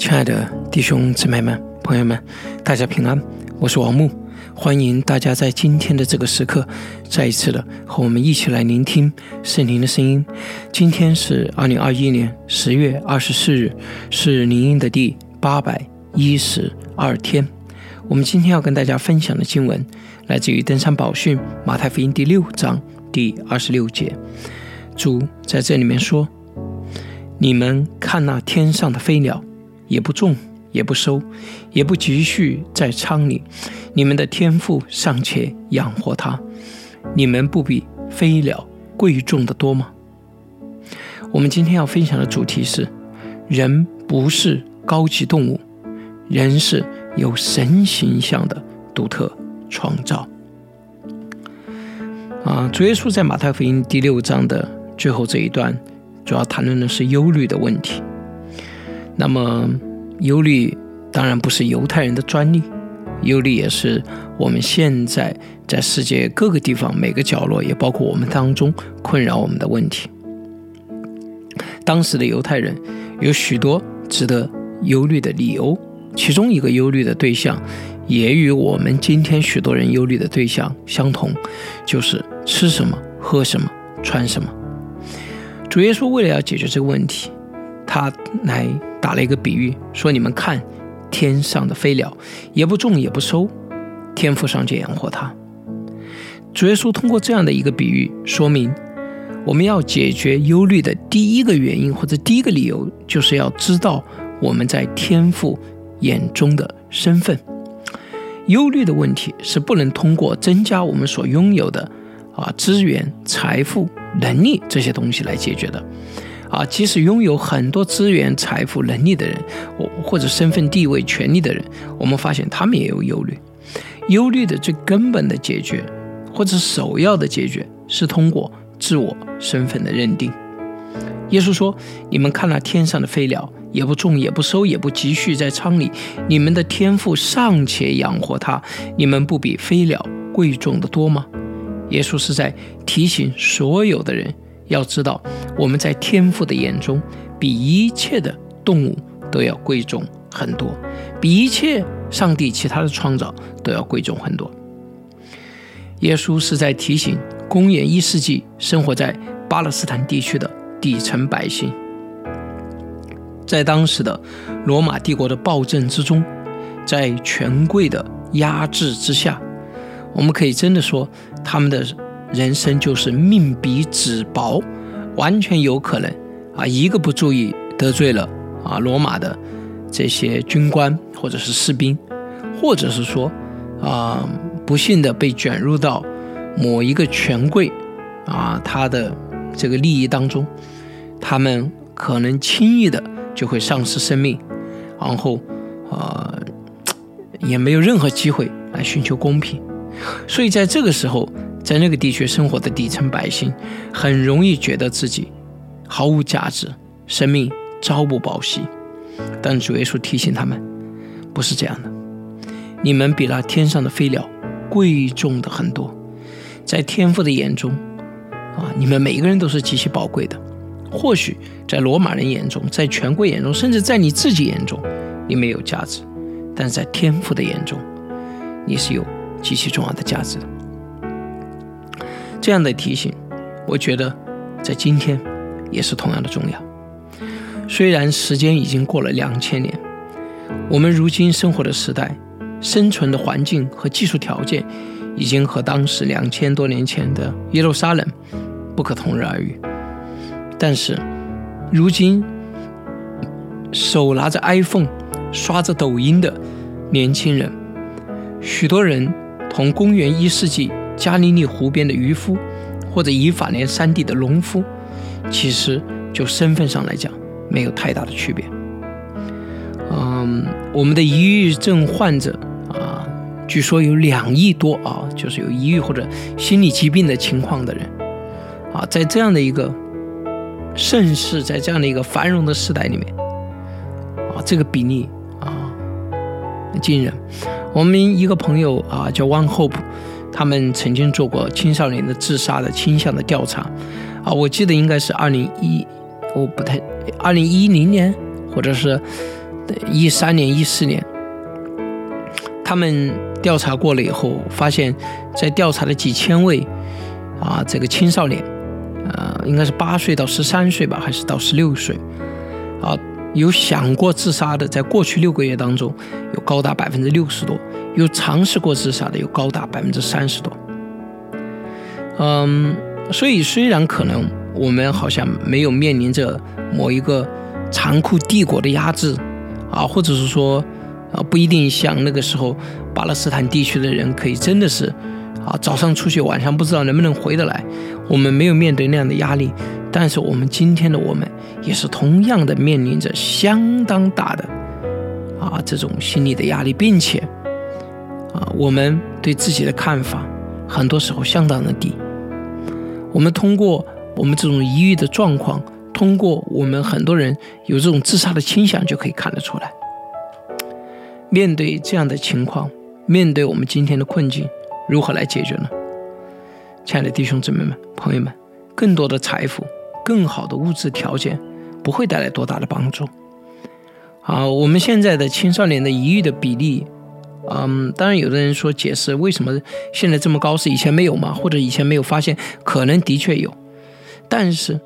亲爱的弟兄姊妹们、朋友们，大家平安，我是王木，欢迎大家在今天的这个时刻，再一次的和我们一起来聆听圣灵的声音。今天是二零二一年十月二十四日，是灵音的第八百一十二天。我们今天要跟大家分享的经文，来自于登山宝训马太福音第六章第二十六节。主在这里面说：“你们看那天上的飞鸟。”也不种，也不收，也不积蓄在仓里。你们的天赋尚且养活他，你们不比飞鸟贵重的多吗？我们今天要分享的主题是：人不是高级动物，人是有神形象的独特创造。啊，主耶稣在马太福音第六章的最后这一段，主要谈论的是忧虑的问题。那么，忧虑当然不是犹太人的专利，忧虑也是我们现在在世界各个地方每个角落，也包括我们当中困扰我们的问题。当时的犹太人有许多值得忧虑的理由，其中一个忧虑的对象，也与我们今天许多人忧虑的对象相同，就是吃什么、喝什么、穿什么。主耶稣为了要解决这个问题，他来。打了一个比喻，说：“你们看，天上的飞鸟，也不种也不收，天赋上就养活它。”主耶稣通过这样的一个比喻，说明我们要解决忧虑的第一个原因或者第一个理由，就是要知道我们在天赋眼中的身份。忧虑的问题是不能通过增加我们所拥有的啊资源、财富、能力这些东西来解决的。啊，即使拥有很多资源、财富、能力的人，或或者身份、地位、权利的人，我们发现他们也有忧虑。忧虑的最根本的解决，或者首要的解决，是通过自我身份的认定。耶稣说：“你们看那天上的飞鸟，也不种，也不收，也不积蓄在仓里，你们的天赋尚且养活它，你们不比飞鸟贵重的多吗？”耶稣是在提醒所有的人。要知道，我们在天父的眼中，比一切的动物都要贵重很多，比一切上帝其他的创造都要贵重很多。耶稣是在提醒公元一世纪生活在巴勒斯坦地区的底层百姓，在当时的罗马帝国的暴政之中，在权贵的压制之下，我们可以真的说他们的。人生就是命比纸薄，完全有可能啊，一个不注意得罪了啊罗马的这些军官或者是士兵，或者是说啊不幸的被卷入到某一个权贵啊他的这个利益当中，他们可能轻易的就会丧失生命，然后啊也没有任何机会来寻求公平，所以在这个时候。在那个地区生活的底层百姓，很容易觉得自己毫无价值，生命朝不保夕。但主耶稣提醒他们，不是这样的。你们比那天上的飞鸟贵重的很多，在天父的眼中，啊，你们每一个人都是极其宝贵的。或许在罗马人眼中，在权贵眼中，甚至在你自己眼中，你没有价值，但在天父的眼中，你是有极其重要的价值的。这样的提醒，我觉得在今天也是同样的重要。虽然时间已经过了两千年，我们如今生活的时代、生存的环境和技术条件，已经和当时两千多年前的耶路撒冷不可同日而语。但是，如今手拿着 iPhone、刷着抖音的年轻人，许多人同公元一世纪。加利利湖边的渔夫，或者以法莲山地的农夫，其实就身份上来讲，没有太大的区别。嗯，我们的抑郁症患者啊，据说有两亿多啊，就是有抑郁或者心理疾病的情况的人啊，在这样的一个盛世，在这样的一个繁荣的时代里面啊，这个比例啊，惊人。我们一个朋友啊，叫 One Hope。他们曾经做过青少年的自杀的倾向的调查，啊，我记得应该是二零一，我不太，二零一零年，或者是一三年、一四年，他们调查过了以后，发现，在调查的几千位啊，这个青少年，呃，应该是八岁到十三岁吧，还是到十六岁，啊，有想过自杀的，在过去六个月当中，有高达百分之六十多；有尝试过自杀的，有高达百分之三十多。嗯，所以虽然可能我们好像没有面临着某一个残酷帝国的压制，啊，或者是说，啊，不一定像那个时候巴勒斯坦地区的人可以真的是，啊，早上出去，晚上不知道能不能回得来。我们没有面对那样的压力，但是我们今天的我们也是同样的面临着相当大的，啊，这种心理的压力，并且，啊，我们对自己的看法很多时候相当的低。我们通过我们这种抑郁的状况，通过我们很多人有这种自杀的倾向，就可以看得出来。面对这样的情况，面对我们今天的困境，如何来解决呢？亲爱的弟兄姊妹们、朋友们，更多的财富、更好的物质条件，不会带来多大的帮助。啊，我们现在的青少年的抑郁的比例。嗯，当然，有的人说解释为什么现在这么高是以前没有吗？或者以前没有发现？可能的确有，但是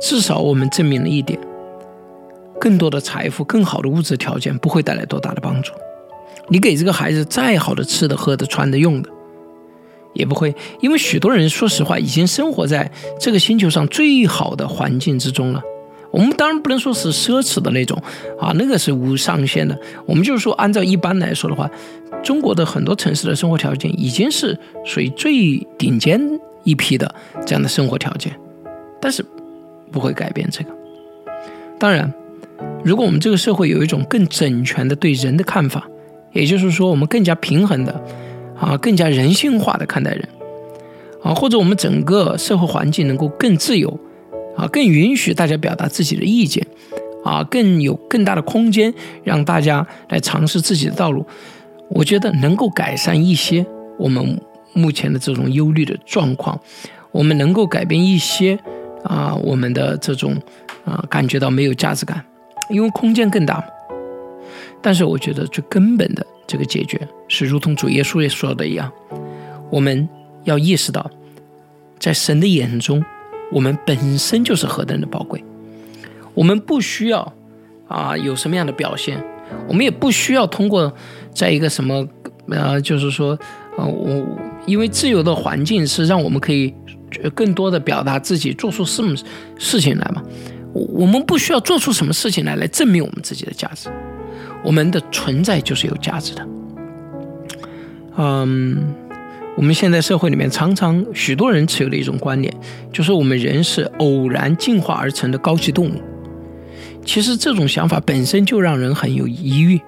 至少我们证明了一点：更多的财富、更好的物质条件不会带来多大的帮助。你给这个孩子再好的吃的、喝的、穿的、用的，也不会，因为许多人说实话已经生活在这个星球上最好的环境之中了。我们当然不能说是奢侈的那种啊，那个是无上限的。我们就是说，按照一般来说的话，中国的很多城市的生活条件已经是属于最顶尖一批的这样的生活条件，但是不会改变这个。当然，如果我们这个社会有一种更整全的对人的看法，也就是说，我们更加平衡的啊，更加人性化的看待人啊，或者我们整个社会环境能够更自由。啊，更允许大家表达自己的意见，啊，更有更大的空间让大家来尝试自己的道路。我觉得能够改善一些我们目前的这种忧虑的状况，我们能够改变一些啊我们的这种啊感觉到没有价值感，因为空间更大。但是我觉得最根本的这个解决是，如同主耶稣也说的一样，我们要意识到，在神的眼中。我们本身就是何等的宝贵，我们不需要啊有什么样的表现，我们也不需要通过在一个什么呃，就是说呃，我因为自由的环境是让我们可以更多的表达自己，做出什么事情来嘛。我们不需要做出什么事情来来证明我们自己的价值，我们的存在就是有价值的。嗯。我们现在社会里面常常许多人持有的一种观点，就是我们人是偶然进化而成的高级动物。其实这种想法本身就让人很有疑虑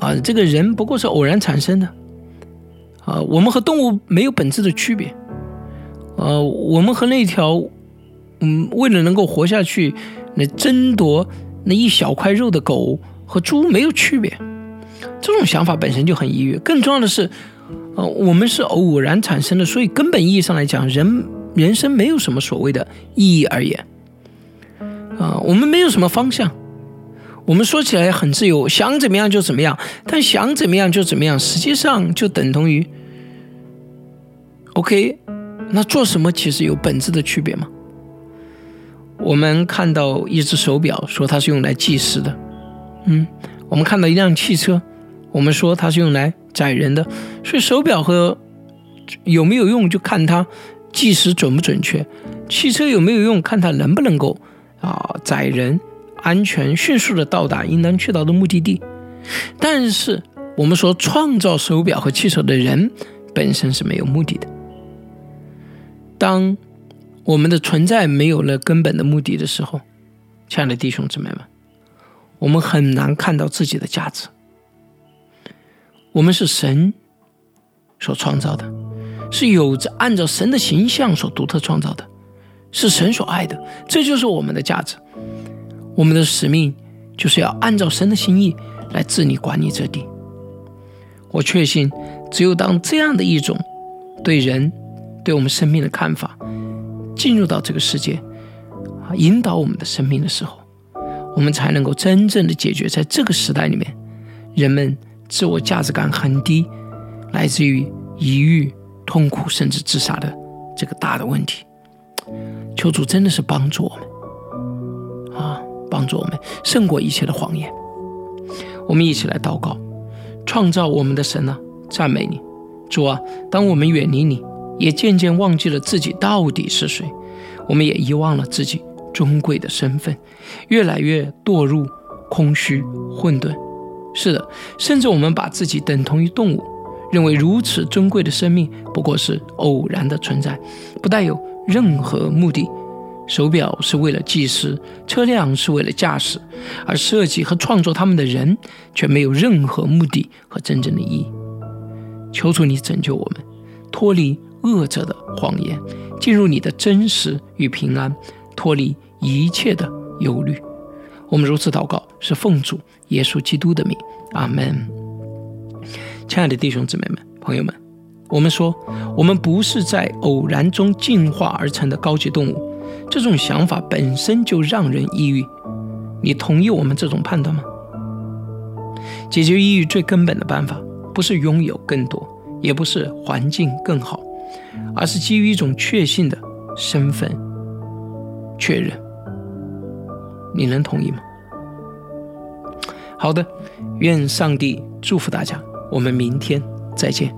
啊！这个人不过是偶然产生的啊！我们和动物没有本质的区别，呃，我们和那条嗯为了能够活下去那争夺那一小块肉的狗和猪没有区别。这种想法本身就很抑郁。更重要的是。呃，我们是偶然产生的，所以根本意义上来讲，人人生没有什么所谓的意义而言。啊，我们没有什么方向，我们说起来很自由，想怎么样就怎么样，但想怎么样就怎么样，实际上就等同于，OK，那做什么其实有本质的区别吗？我们看到一只手表，说它是用来计时的，嗯，我们看到一辆汽车，我们说它是用来。载人的，所以手表和有没有用就看它计时准不准确。汽车有没有用，看它能不能够啊载人安全迅速的到达应当去到的目的地。但是我们说创造手表和汽车的人本身是没有目的的。当我们的存在没有了根本的目的的时候，亲爱的弟兄姊妹们，我们很难看到自己的价值。我们是神所创造的，是有着按照神的形象所独特创造的，是神所爱的，这就是我们的价值。我们的使命就是要按照神的心意来治理管理这地。我确信，只有当这样的一种对人、对我们生命的看法进入到这个世界啊，引导我们的生命的时候，我们才能够真正的解决在这个时代里面，人们自我价值感很低，来自于抑郁、痛苦甚至自杀的这个大的问题。求主真的是帮助我们啊，帮助我们胜过一切的谎言。我们一起来祷告，创造我们的神啊，赞美你，主啊！当我们远离你，也渐渐忘记了自己到底是谁，我们也遗忘了自己尊贵的身份，越来越堕入空虚混沌。是的，甚至我们把自己等同于动物，认为如此尊贵的生命不过是偶然的存在，不带有任何目的。手表是为了计时，车辆是为了驾驶，而设计和创作它们的人却没有任何目的和真正的意义。求主你拯救我们，脱离恶者的谎言，进入你的真实与平安，脱离一切的忧虑。我们如此祷告，是奉主耶稣基督的名，阿门。亲爱的弟兄姊妹们、朋友们，我们说，我们不是在偶然中进化而成的高级动物。这种想法本身就让人抑郁，你同意我们这种判断吗？解决抑郁最根本的办法，不是拥有更多，也不是环境更好，而是基于一种确信的身份确认。你能同意吗？好的，愿上帝祝福大家，我们明天再见。